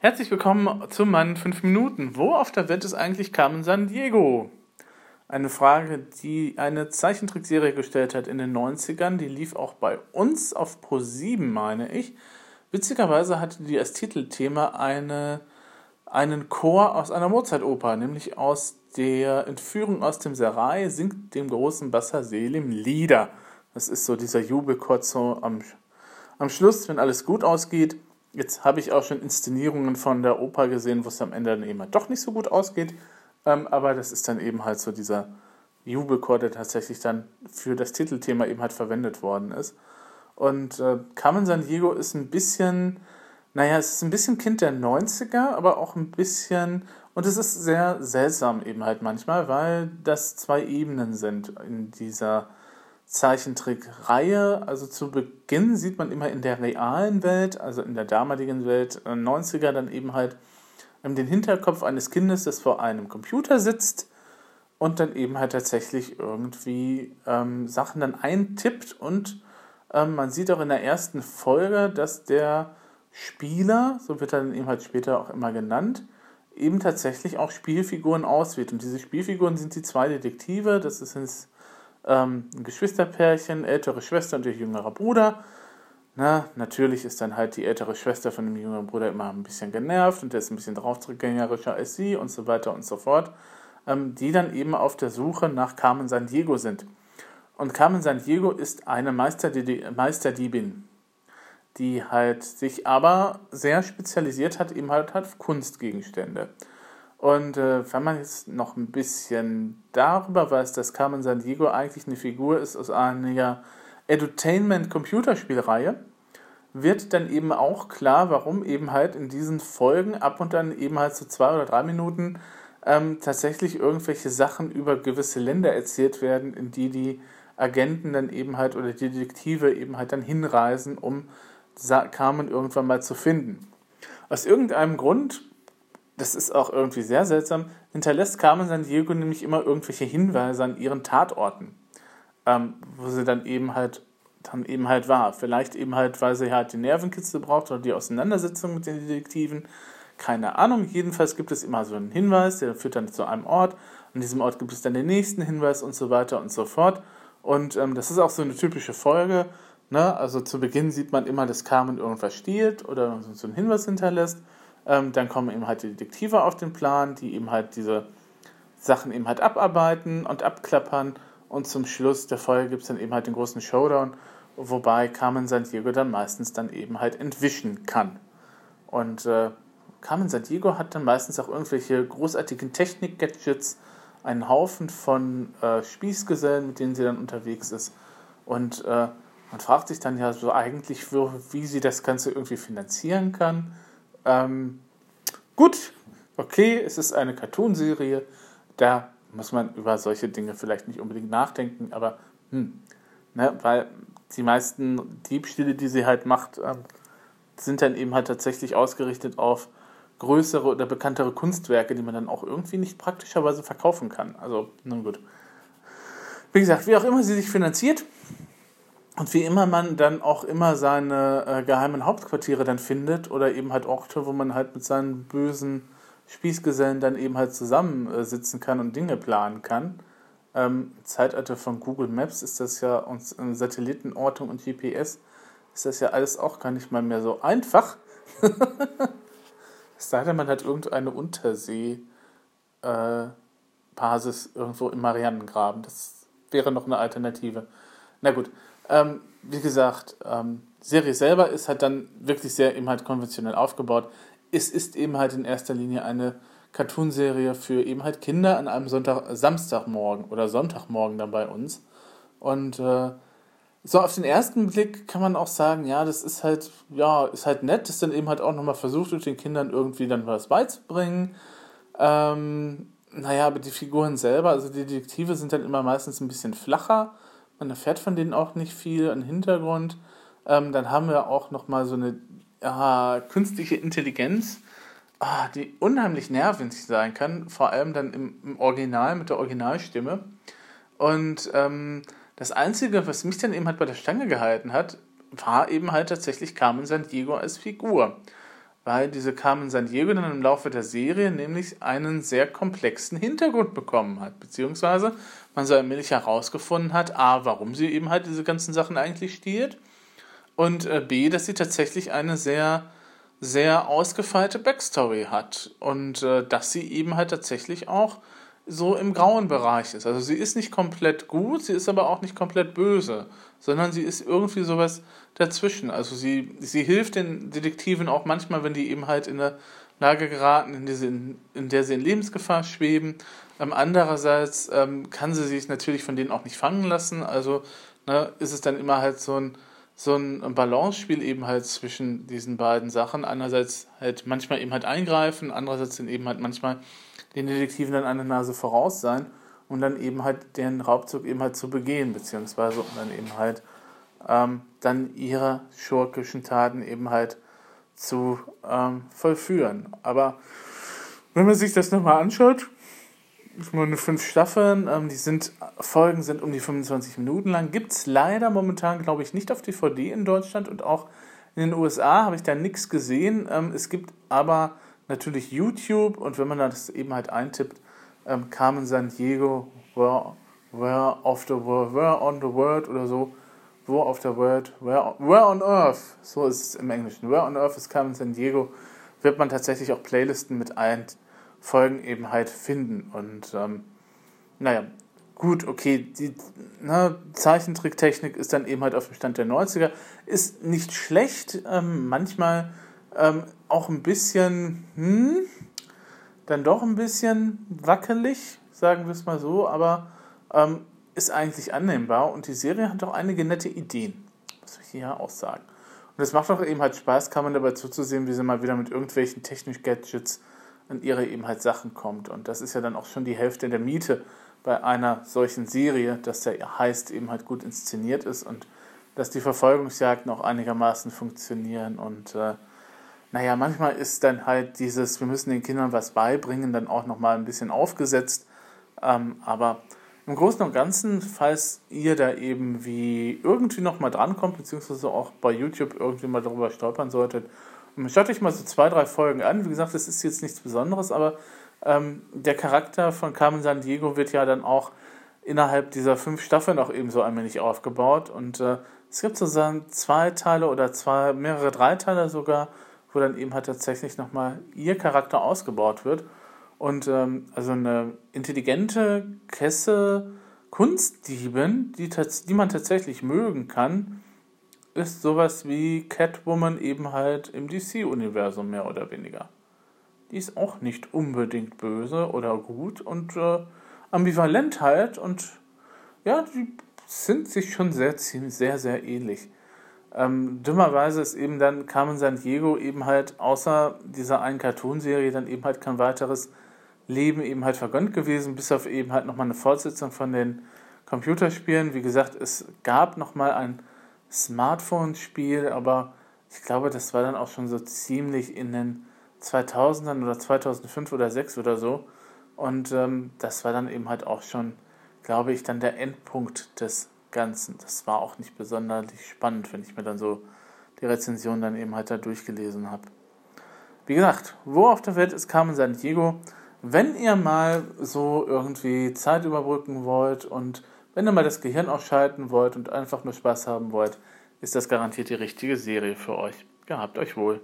Herzlich willkommen zu meinen 5 Minuten. Wo auf der Welt ist eigentlich Carmen San Diego? Eine Frage, die eine Zeichentrickserie gestellt hat in den 90ern. Die lief auch bei uns auf Pro 7, meine ich. Witzigerweise hatte die als Titelthema eine, einen Chor aus einer Mozart-Oper, nämlich aus der Entführung aus dem Serai singt dem großen Basser Selim Lieder. Das ist so dieser Jubelchor am, am Schluss, wenn alles gut ausgeht. Jetzt habe ich auch schon Inszenierungen von der Oper gesehen, wo es am Ende dann eben halt doch nicht so gut ausgeht. Ähm, aber das ist dann eben halt so dieser Jubelchor, der tatsächlich dann für das Titelthema eben halt verwendet worden ist. Und äh, Carmen San Diego ist ein bisschen, naja, es ist ein bisschen Kind der 90er, aber auch ein bisschen, und es ist sehr seltsam eben halt manchmal, weil das zwei Ebenen sind in dieser Zeichentrickreihe. Also zu Beginn sieht man immer in der realen Welt, also in der damaligen Welt, 90er, äh, dann eben halt den Hinterkopf eines Kindes, das vor einem Computer sitzt und dann eben halt tatsächlich irgendwie ähm, Sachen dann eintippt und ähm, man sieht auch in der ersten Folge, dass der Spieler, so wird er dann eben halt später auch immer genannt, eben tatsächlich auch Spielfiguren auswählt. Und diese Spielfiguren sind die zwei Detektive, das ist ins ähm, ein Geschwisterpärchen, ältere Schwester und ihr jüngerer Bruder. Na, natürlich ist dann halt die ältere Schwester von dem jüngeren Bruder immer ein bisschen genervt und der ist ein bisschen draufgängerischer als sie und so weiter und so fort. Ähm, die dann eben auf der Suche nach Carmen San Diego sind. Und Carmen San Diego ist eine Meisterdiebin, die halt sich aber sehr spezialisiert hat, eben halt auf Kunstgegenstände. Und äh, wenn man jetzt noch ein bisschen darüber weiß, dass Carmen San Diego eigentlich eine Figur ist aus einer Edutainment-Computerspielreihe, wird dann eben auch klar, warum eben halt in diesen Folgen ab und dann eben halt so zwei oder drei Minuten ähm, tatsächlich irgendwelche Sachen über gewisse Länder erzählt werden, in die die Agenten dann eben halt oder die Detektive eben halt dann hinreisen, um Carmen irgendwann mal zu finden. Aus irgendeinem Grund das ist auch irgendwie sehr seltsam, hinterlässt Carmen San Diego nämlich immer irgendwelche Hinweise an ihren Tatorten, ähm, wo sie dann eben halt dann eben halt war. Vielleicht eben halt, weil sie halt die Nervenkitzel braucht oder die Auseinandersetzung mit den Detektiven. Keine Ahnung. Jedenfalls gibt es immer so einen Hinweis, der führt dann zu einem Ort. An diesem Ort gibt es dann den nächsten Hinweis und so weiter und so fort. Und ähm, das ist auch so eine typische Folge. Ne? Also zu Beginn sieht man immer, dass Carmen irgendwas stiehlt oder so einen Hinweis hinterlässt. Ähm, dann kommen eben halt die Detektive auf den Plan, die eben halt diese Sachen eben halt abarbeiten und abklappern. Und zum Schluss der Folge gibt es dann eben halt den großen Showdown, wobei Carmen Sandiego dann meistens dann eben halt entwischen kann. Und äh, Carmen Sandiego hat dann meistens auch irgendwelche großartigen Technik-Gadgets, einen Haufen von äh, Spießgesellen, mit denen sie dann unterwegs ist. Und äh, man fragt sich dann ja so eigentlich, wie sie das Ganze irgendwie finanzieren kann. Ähm, gut, okay, es ist eine Cartoonserie, da muss man über solche Dinge vielleicht nicht unbedingt nachdenken, aber hm, ne, weil die meisten Diebstähle, die sie halt macht, ähm, sind dann eben halt tatsächlich ausgerichtet auf größere oder bekanntere Kunstwerke, die man dann auch irgendwie nicht praktischerweise verkaufen kann. Also, nun gut. Wie gesagt, wie auch immer sie sich finanziert, und wie immer man dann auch immer seine äh, geheimen Hauptquartiere dann findet oder eben halt Orte, wo man halt mit seinen bösen Spießgesellen dann eben halt zusammensitzen äh, kann und Dinge planen kann. Ähm, Zeitalter von Google Maps ist das ja und äh, Satellitenortung und GPS ist das ja alles auch gar nicht mal mehr so einfach. es sei denn, man hat irgendeine Untersee äh, irgendwo im Marianengraben. Das wäre noch eine Alternative. Na gut, ähm, wie gesagt, ähm, Serie selber ist halt dann wirklich sehr eben halt konventionell aufgebaut. Es ist eben halt in erster Linie eine Cartoonserie für eben halt Kinder an einem Sonntag, Samstagmorgen oder Sonntagmorgen dann bei uns. Und äh, so auf den ersten Blick kann man auch sagen, ja, das ist halt, ja, ist halt nett, dass dann eben halt auch nochmal versucht wird, den Kindern irgendwie dann was beizubringen. Ähm, naja, aber die Figuren selber, also die Detektive sind dann immer meistens ein bisschen flacher man erfährt von denen auch nicht viel an Hintergrund. Ähm, dann haben wir auch nochmal so eine ja, künstliche Intelligenz, ah, die unheimlich nervig sein kann, vor allem dann im, im Original mit der Originalstimme. Und ähm, das Einzige, was mich dann eben halt bei der Stange gehalten hat, war eben halt tatsächlich Carmen San Diego als Figur. Weil diese Carmen San Diego dann im Laufe der Serie nämlich einen sehr komplexen Hintergrund bekommen hat, beziehungsweise man so allmählich herausgefunden hat, a, warum sie eben halt diese ganzen Sachen eigentlich stiehlt und äh, b, dass sie tatsächlich eine sehr, sehr ausgefeilte Backstory hat und äh, dass sie eben halt tatsächlich auch so im grauen Bereich ist. Also sie ist nicht komplett gut, sie ist aber auch nicht komplett böse, sondern sie ist irgendwie sowas dazwischen. Also sie, sie hilft den Detektiven auch manchmal, wenn die eben halt in eine Lage geraten, in, diese, in, der sie in Lebensgefahr schweben. Ähm, andererseits ähm, kann sie sich natürlich von denen auch nicht fangen lassen. Also ne, ist es dann immer halt so ein, so ein Balance-Spiel eben halt zwischen diesen beiden Sachen. Einerseits halt manchmal eben halt eingreifen, andererseits dann eben halt manchmal den Detektiven dann eine Nase voraus sein und dann eben halt den Raubzug eben halt zu begehen, beziehungsweise um dann eben halt ähm, dann ihre schurkischen Taten eben halt zu ähm, vollführen. Aber wenn man sich das nochmal anschaut, meine, fünf Staffeln, ähm, die sind, Folgen sind um die 25 Minuten lang. Gibt es leider momentan, glaube ich, nicht auf DVD in Deutschland und auch in den USA habe ich da nichts gesehen. Ähm, es gibt aber natürlich YouTube und wenn man das eben halt eintippt, ähm, Carmen San Diego, where, where of the world, where on the world oder so, wo auf der World, where, where on Earth, so ist es im Englischen, where on Earth ist Carmen San Diego, wird man tatsächlich auch Playlisten mit allen Folgen eben halt finden. Und ähm, naja, gut, okay, die ne, Zeichentricktechnik ist dann eben halt auf dem Stand der 90er, ist nicht schlecht, ähm, manchmal ähm, auch ein bisschen, hm, dann doch ein bisschen wackelig, sagen wir es mal so, aber ähm, ist eigentlich annehmbar und die Serie hat auch einige nette Ideen, muss ich hier auch sagen. Und es macht auch eben halt Spaß, kann man dabei zuzusehen, wie sie mal wieder mit irgendwelchen technischen Gadgets an ihre eben halt Sachen kommt. Und das ist ja dann auch schon die Hälfte der Miete bei einer solchen Serie, dass der heißt eben halt gut inszeniert ist und dass die Verfolgungsjagden auch einigermaßen funktionieren und äh, naja, manchmal ist dann halt dieses, wir müssen den Kindern was beibringen, dann auch nochmal ein bisschen aufgesetzt. Ähm, aber im Großen und Ganzen, falls ihr da eben wie irgendwie nochmal drankommt, beziehungsweise auch bei YouTube irgendwie mal darüber stolpern solltet, schaut euch mal so zwei, drei Folgen an. Wie gesagt, das ist jetzt nichts Besonderes, aber ähm, der Charakter von Carmen San Diego wird ja dann auch innerhalb dieser fünf Staffeln auch eben so allmählich aufgebaut. Und äh, es gibt sozusagen zwei Teile oder zwei, mehrere Dreiteile sogar, wo dann eben halt tatsächlich nochmal ihr Charakter ausgebaut wird. Und ähm, also eine intelligente Kesse Kunstdiebin, die, die man tatsächlich mögen kann, ist sowas wie Catwoman eben halt im DC-Universum mehr oder weniger. Die ist auch nicht unbedingt böse oder gut und äh, ambivalent halt und ja, die sind sich schon sehr, sehr, sehr ähnlich. Ähm, dummerweise ist eben dann Carmen San Diego eben halt außer dieser einen Cartoonserie dann eben halt kein weiteres Leben eben halt vergönnt gewesen, bis auf eben halt nochmal eine Fortsetzung von den Computerspielen. Wie gesagt, es gab nochmal ein Smartphone-Spiel, aber ich glaube, das war dann auch schon so ziemlich in den 2000ern oder 2005 oder 2006 oder so. Und ähm, das war dann eben halt auch schon, glaube ich, dann der Endpunkt des Ganzen. Das war auch nicht besonders spannend, wenn ich mir dann so die Rezension dann eben halt da durchgelesen habe. Wie gesagt, wo auf der Welt ist Carmen San Diego? Wenn ihr mal so irgendwie Zeit überbrücken wollt und wenn ihr mal das Gehirn ausschalten wollt und einfach nur Spaß haben wollt, ist das garantiert die richtige Serie für euch. Gehabt euch wohl.